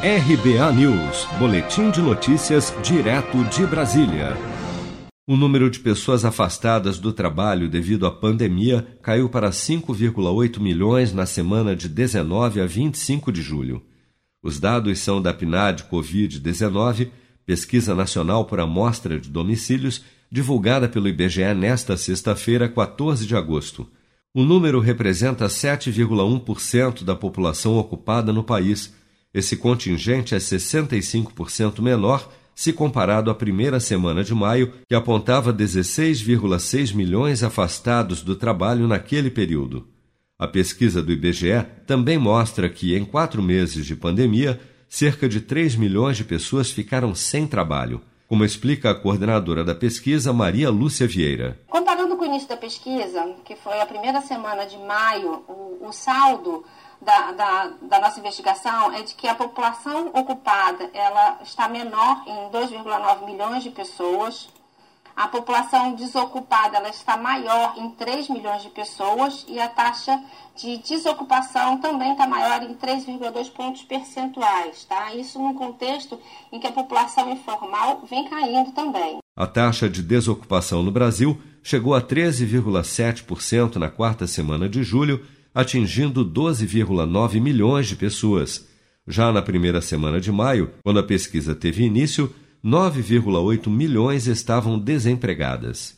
RBA News, Boletim de Notícias, direto de Brasília. O número de pessoas afastadas do trabalho devido à pandemia caiu para 5,8 milhões na semana de 19 a 25 de julho. Os dados são da PNAD Covid-19, Pesquisa Nacional por Amostra de Domicílios, divulgada pelo IBGE nesta sexta-feira, 14 de agosto. O número representa 7,1% da população ocupada no país esse contingente é 65% menor se comparado à primeira semana de maio, que apontava 16,6 milhões afastados do trabalho naquele período. A pesquisa do IBGE também mostra que, em quatro meses de pandemia, cerca de 3 milhões de pessoas ficaram sem trabalho, como explica a coordenadora da pesquisa, Maria Lúcia Vieira. Comparando com o início da pesquisa, que foi a primeira semana de maio, o, o saldo da, da, da, nossa investigação é de que a população ocupada ela está menor em 2,9 milhões de pessoas. A população desocupada ela está maior em 3 milhões de pessoas e a taxa de desocupação também está maior em 3,2 pontos percentuais. Tá? Isso num contexto em que a população informal vem caindo também. A taxa de desocupação no Brasil chegou a 13,7% na quarta semana de julho atingindo 12,9 milhões de pessoas. Já na primeira semana de maio, quando a pesquisa teve início, 9,8 milhões estavam desempregadas.